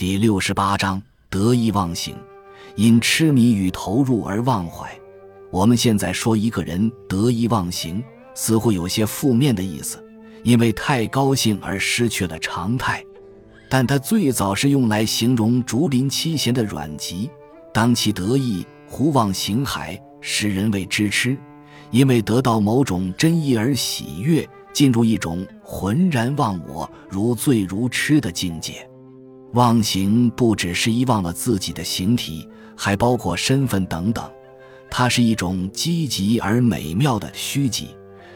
第六十八章得意忘形，因痴迷与投入而忘怀。我们现在说一个人得意忘形，似乎有些负面的意思，因为太高兴而失去了常态。但他最早是用来形容竹林七贤的阮籍，当其得意，胡忘形骸，使人为之痴，因为得到某种真意而喜悦，进入一种浑然忘我、如醉如痴的境界。忘形不只是遗忘了自己的形体，还包括身份等等，它是一种积极而美妙的虚极。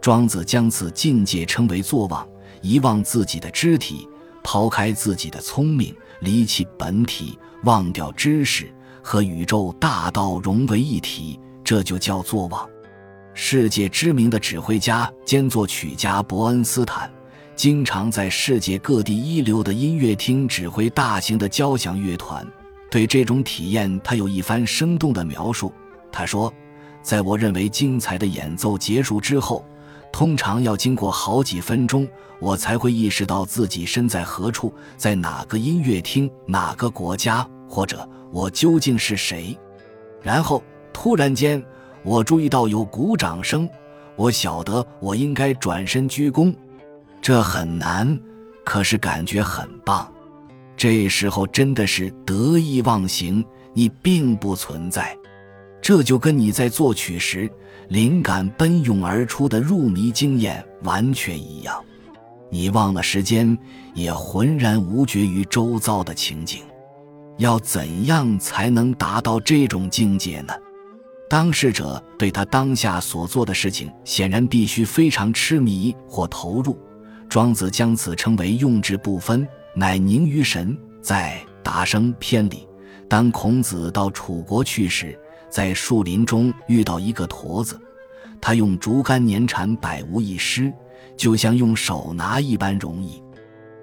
庄子将此境界称为作忘，遗忘自己的肢体。抛开自己的聪明，离弃本体，忘掉知识，和宇宙大道融为一体，这就叫做忘。世界知名的指挥家兼作曲家伯恩斯坦，经常在世界各地一流的音乐厅指挥大型的交响乐团。对这种体验，他有一番生动的描述。他说：“在我认为精彩的演奏结束之后。”通常要经过好几分钟，我才会意识到自己身在何处，在哪个音乐厅、哪个国家，或者我究竟是谁。然后突然间，我注意到有鼓掌声，我晓得我应该转身鞠躬。这很难，可是感觉很棒。这时候真的是得意忘形，你并不存在。这就跟你在作曲时。灵感奔涌而出的入迷经验完全一样，你忘了时间，也浑然无觉于周遭的情景。要怎样才能达到这种境界呢？当事者对他当下所做的事情，显然必须非常痴迷或投入。庄子将此称为用之不分，乃凝于神。在《达生篇》里，当孔子到楚国去时。在树林中遇到一个驼子，他用竹竿粘缠，百无一失，就像用手拿一般容易。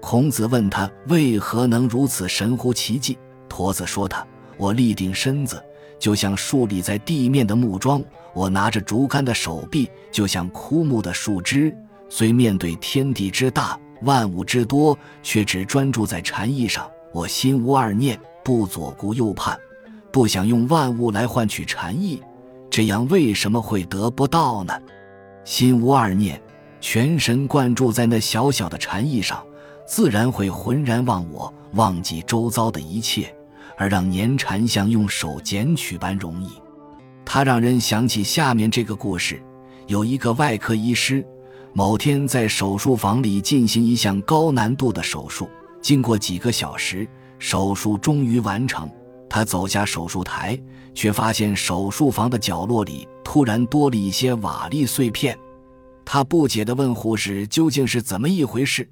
孔子问他为何能如此神乎其技，驼子说他：“我立定身子，就像竖立在地面的木桩；我拿着竹竿的手臂，就像枯木的树枝。虽面对天地之大，万物之多，却只专注在禅意上。我心无二念，不左顾右盼。”不想用万物来换取禅意，这样为什么会得不到呢？心无二念，全神贯注在那小小的禅意上，自然会浑然忘我，忘记周遭的一切，而让粘禅像用手捡取般容易。它让人想起下面这个故事：有一个外科医师，某天在手术房里进行一项高难度的手术，经过几个小时，手术终于完成。他走下手术台，却发现手术房的角落里突然多了一些瓦砾碎片。他不解地问护士：“究竟是怎么一回事？”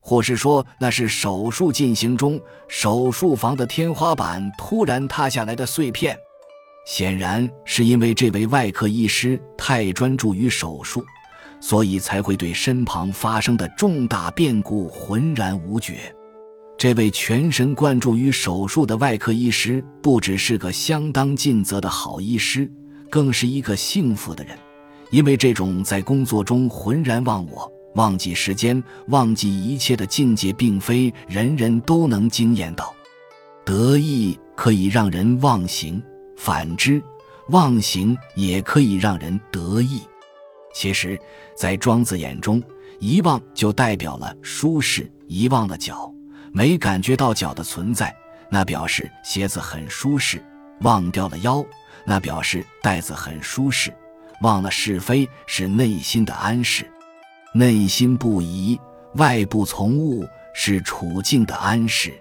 护士说：“那是手术进行中，手术房的天花板突然塌下来的碎片。显然是因为这位外科医师太专注于手术，所以才会对身旁发生的重大变故浑然无觉。”这位全神贯注于手术的外科医师，不只是个相当尽责的好医师，更是一个幸福的人。因为这种在工作中浑然忘我、忘记时间、忘记一切的境界，并非人人都能经验到。得意可以让人忘形，反之，忘形也可以让人得意。其实，在庄子眼中，遗忘就代表了舒适，遗忘了脚。没感觉到脚的存在，那表示鞋子很舒适；忘掉了腰，那表示带子很舒适；忘了是非，是内心的安适。内心不移，外部从物，是处境的安适。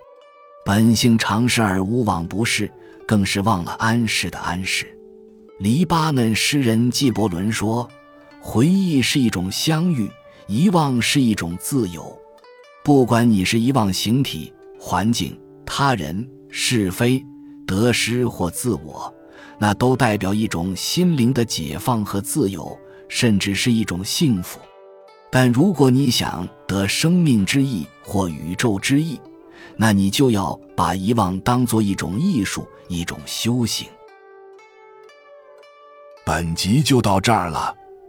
本性常适而无往不适，更是忘了安适的安适。黎巴嫩诗人纪伯伦说：“回忆是一种相遇，遗忘是一种自由。”不管你是遗忘形体、环境、他人、是非、得失或自我，那都代表一种心灵的解放和自由，甚至是一种幸福。但如果你想得生命之意或宇宙之意，那你就要把遗忘当做一种艺术，一种修行。本集就到这儿了，